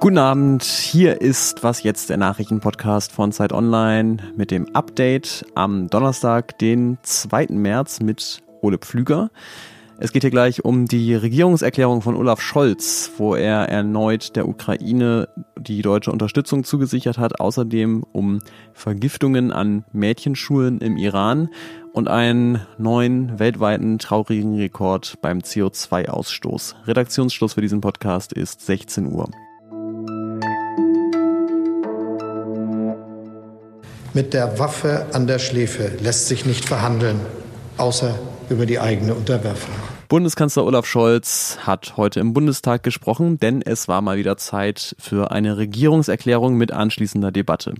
Guten Abend, hier ist was jetzt der Nachrichtenpodcast von Zeit Online mit dem Update am Donnerstag, den 2. März mit Ole Pflüger. Es geht hier gleich um die Regierungserklärung von Olaf Scholz, wo er erneut der Ukraine die deutsche Unterstützung zugesichert hat, außerdem um Vergiftungen an Mädchenschulen im Iran und einen neuen weltweiten traurigen Rekord beim CO2-Ausstoß. Redaktionsschluss für diesen Podcast ist 16 Uhr. Mit der Waffe an der Schläfe lässt sich nicht verhandeln, außer über die eigene Unterwerfung. Bundeskanzler Olaf Scholz hat heute im Bundestag gesprochen, denn es war mal wieder Zeit für eine Regierungserklärung mit anschließender Debatte.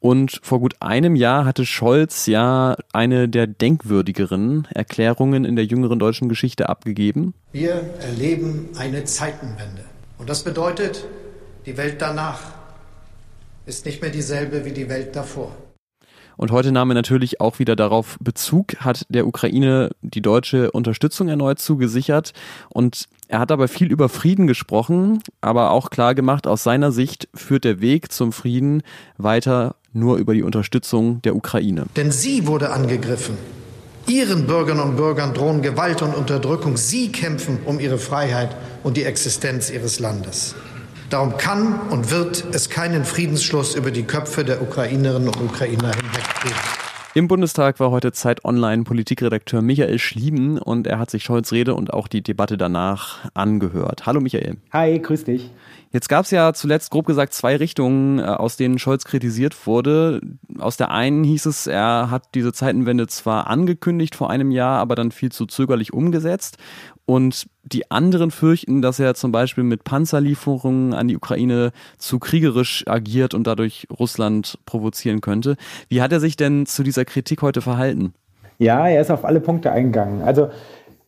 Und vor gut einem Jahr hatte Scholz ja eine der denkwürdigeren Erklärungen in der jüngeren deutschen Geschichte abgegeben. Wir erleben eine Zeitenwende. Und das bedeutet, die Welt danach ist nicht mehr dieselbe wie die Welt davor. Und heute nahm er natürlich auch wieder darauf Bezug, hat der Ukraine die deutsche Unterstützung erneut zugesichert. Und er hat dabei viel über Frieden gesprochen, aber auch klar gemacht, aus seiner Sicht führt der Weg zum Frieden weiter nur über die Unterstützung der Ukraine. Denn sie wurde angegriffen. Ihren Bürgerinnen und Bürgern drohen Gewalt und Unterdrückung. Sie kämpfen um ihre Freiheit und die Existenz ihres Landes. Darum kann und wird es keinen Friedensschluss über die Köpfe der Ukrainerinnen und Ukrainer hinweg geben. Im Bundestag war heute Zeit Online Politikredakteur Michael Schlieben und er hat sich Scholz Rede und auch die Debatte danach angehört. Hallo Michael. Hi, grüß dich. Jetzt gab es ja zuletzt grob gesagt zwei Richtungen, äh, aus denen Scholz kritisiert wurde. Aus der einen hieß es, er hat diese Zeitenwende zwar angekündigt vor einem Jahr, aber dann viel zu zögerlich umgesetzt. Und die anderen fürchten, dass er zum Beispiel mit Panzerlieferungen an die Ukraine zu kriegerisch agiert und dadurch Russland provozieren könnte. Wie hat er sich denn zu dieser Kritik heute verhalten? Ja, er ist auf alle Punkte eingegangen. Also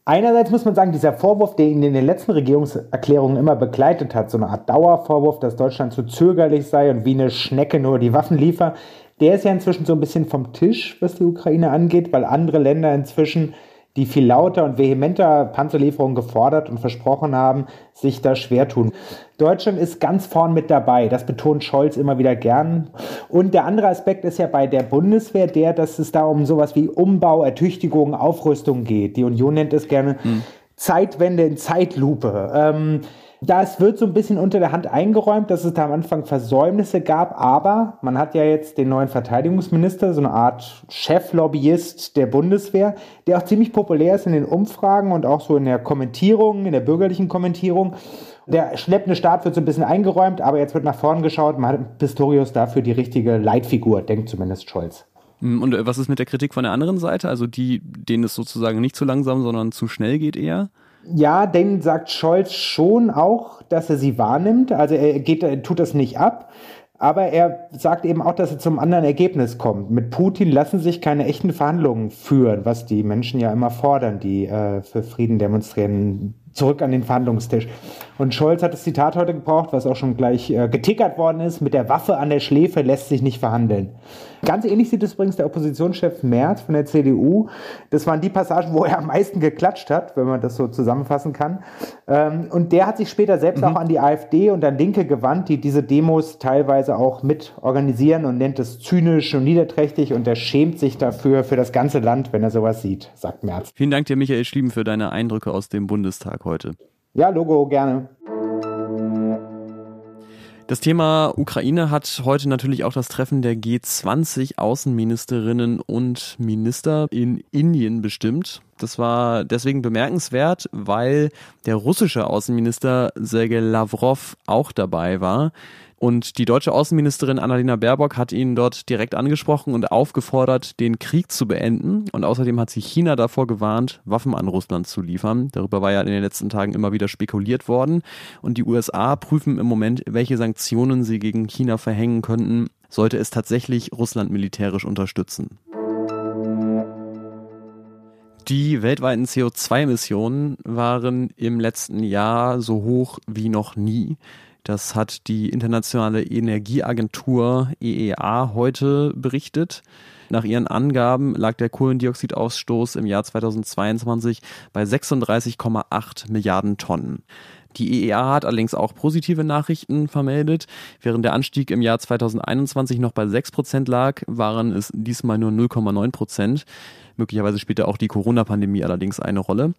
einerseits muss man sagen, dieser Vorwurf, der ihn in den letzten Regierungserklärungen immer begleitet hat, so eine Art Dauervorwurf, dass Deutschland zu zögerlich sei und wie eine Schnecke nur die Waffen liefert, der ist ja inzwischen so ein bisschen vom Tisch, was die Ukraine angeht, weil andere Länder inzwischen die viel lauter und vehementer Panzerlieferungen gefordert und versprochen haben, sich da schwer tun. Deutschland ist ganz vorn mit dabei. Das betont Scholz immer wieder gern. Und der andere Aspekt ist ja bei der Bundeswehr der, dass es da um sowas wie Umbau, Ertüchtigung, Aufrüstung geht. Die Union nennt es gerne hm. Zeitwende in Zeitlupe. Ähm, das wird so ein bisschen unter der Hand eingeräumt, dass es da am Anfang Versäumnisse gab, aber man hat ja jetzt den neuen Verteidigungsminister, so eine Art Cheflobbyist der Bundeswehr, der auch ziemlich populär ist in den Umfragen und auch so in der Kommentierung, in der bürgerlichen Kommentierung. Der schleppende Staat wird so ein bisschen eingeräumt, aber jetzt wird nach vorn geschaut. Man hat Pistorius dafür die richtige Leitfigur, denkt zumindest Scholz. Hm, und was ist mit der Kritik von der anderen Seite? Also die, denen es sozusagen nicht zu langsam, sondern zu schnell geht eher? Ja, denn sagt Scholz schon auch, dass er sie wahrnimmt. Also er geht, er tut das nicht ab. Aber er sagt eben auch, dass er zum anderen Ergebnis kommt. Mit Putin lassen sich keine echten Verhandlungen führen, was die Menschen ja immer fordern, die äh, für Frieden demonstrieren zurück an den Verhandlungstisch. Und Scholz hat das Zitat heute gebraucht, was auch schon gleich äh, getickert worden ist, mit der Waffe an der Schläfe lässt sich nicht verhandeln. Ganz ähnlich sieht es übrigens der Oppositionschef Merz von der CDU. Das waren die Passagen, wo er am meisten geklatscht hat, wenn man das so zusammenfassen kann. Ähm, und der hat sich später selbst mhm. auch an die AfD und an Linke gewandt, die diese Demos teilweise auch mit organisieren und nennt es zynisch und niederträchtig und er schämt sich dafür, für das ganze Land, wenn er sowas sieht, sagt Merz. Vielen Dank dir, Michael Schlieben, für deine Eindrücke aus dem Bundestag heute. Ja, Logo, gerne. Das Thema Ukraine hat heute natürlich auch das Treffen der G20 Außenministerinnen und Minister in Indien bestimmt. Das war deswegen bemerkenswert, weil der russische Außenminister Sergei Lavrov auch dabei war. Und die deutsche Außenministerin Annalena Baerbock hat ihn dort direkt angesprochen und aufgefordert, den Krieg zu beenden. Und außerdem hat sie China davor gewarnt, Waffen an Russland zu liefern. Darüber war ja in den letzten Tagen immer wieder spekuliert worden. Und die USA prüfen im Moment, welche Sanktionen sie gegen China verhängen könnten, sollte es tatsächlich Russland militärisch unterstützen. Die weltweiten CO2-Emissionen waren im letzten Jahr so hoch wie noch nie. Das hat die Internationale Energieagentur EEA heute berichtet. Nach ihren Angaben lag der Kohlendioxidausstoß im Jahr 2022 bei 36,8 Milliarden Tonnen. Die EEA hat allerdings auch positive Nachrichten vermeldet. Während der Anstieg im Jahr 2021 noch bei 6 Prozent lag, waren es diesmal nur 0,9 Prozent. Möglicherweise spielte auch die Corona-Pandemie allerdings eine Rolle.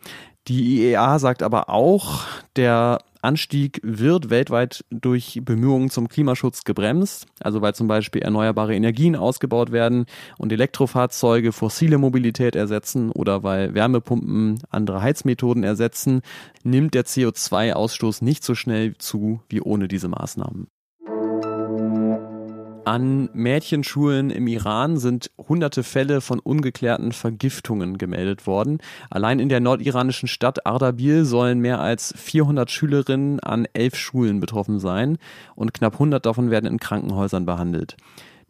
Die IEA sagt aber auch, der Anstieg wird weltweit durch Bemühungen zum Klimaschutz gebremst, also weil zum Beispiel erneuerbare Energien ausgebaut werden und Elektrofahrzeuge fossile Mobilität ersetzen oder weil Wärmepumpen andere Heizmethoden ersetzen, nimmt der CO2-Ausstoß nicht so schnell zu wie ohne diese Maßnahmen. An Mädchenschulen im Iran sind hunderte Fälle von ungeklärten Vergiftungen gemeldet worden. Allein in der nordiranischen Stadt Ardabil sollen mehr als 400 Schülerinnen an elf Schulen betroffen sein und knapp 100 davon werden in Krankenhäusern behandelt.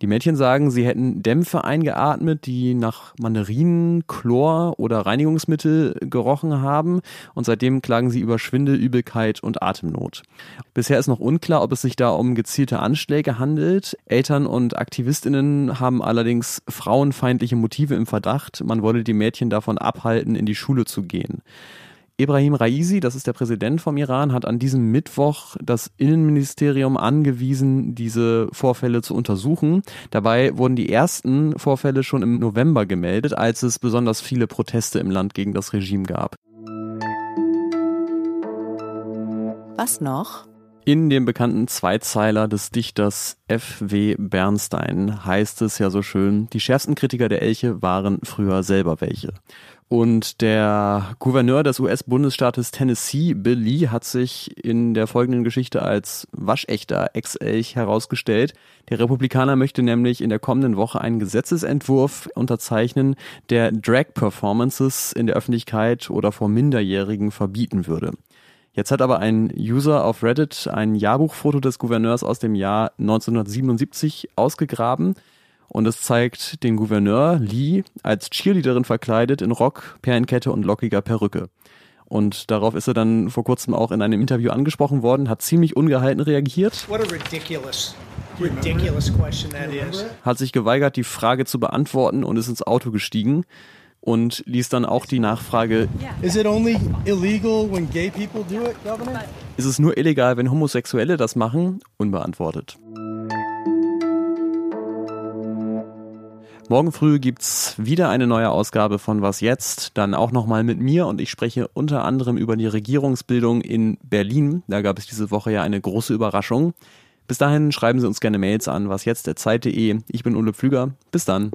Die Mädchen sagen, sie hätten Dämpfe eingeatmet, die nach Mandarinen, Chlor oder Reinigungsmittel gerochen haben und seitdem klagen sie über Schwindel, Übelkeit und Atemnot. Bisher ist noch unklar, ob es sich da um gezielte Anschläge handelt. Eltern und Aktivistinnen haben allerdings frauenfeindliche Motive im Verdacht. Man wolle die Mädchen davon abhalten, in die Schule zu gehen. Ibrahim Raisi, das ist der Präsident vom Iran, hat an diesem Mittwoch das Innenministerium angewiesen, diese Vorfälle zu untersuchen. Dabei wurden die ersten Vorfälle schon im November gemeldet, als es besonders viele Proteste im Land gegen das Regime gab. Was noch? In dem bekannten Zweizeiler des Dichters F.W. Bernstein heißt es ja so schön, die schärfsten Kritiker der Elche waren früher selber welche. Und der Gouverneur des US-Bundesstaates Tennessee, Bill Lee, hat sich in der folgenden Geschichte als waschechter Ex-Elch herausgestellt. Der Republikaner möchte nämlich in der kommenden Woche einen Gesetzesentwurf unterzeichnen, der Drag-Performances in der Öffentlichkeit oder vor Minderjährigen verbieten würde. Jetzt hat aber ein User auf Reddit ein Jahrbuchfoto des Gouverneurs aus dem Jahr 1977 ausgegraben und es zeigt den Gouverneur Lee als Cheerleaderin verkleidet in Rock, Perlenkette und lockiger Perücke. Und darauf ist er dann vor kurzem auch in einem Interview angesprochen worden, hat ziemlich ungehalten reagiert. Ridiculous, ridiculous hat sich geweigert, die Frage zu beantworten und ist ins Auto gestiegen und ließ dann auch die Nachfrage: Is it only illegal when gay people do it, Governor? Ist es nur illegal, wenn Homosexuelle das machen? Unbeantwortet. Morgen früh gibt's wieder eine neue Ausgabe von Was jetzt, dann auch nochmal mit mir und ich spreche unter anderem über die Regierungsbildung in Berlin. Da gab es diese Woche ja eine große Überraschung. Bis dahin schreiben Sie uns gerne Mails an wasjetzt.zeit.de. Ich bin Ulle Pflüger. Bis dann.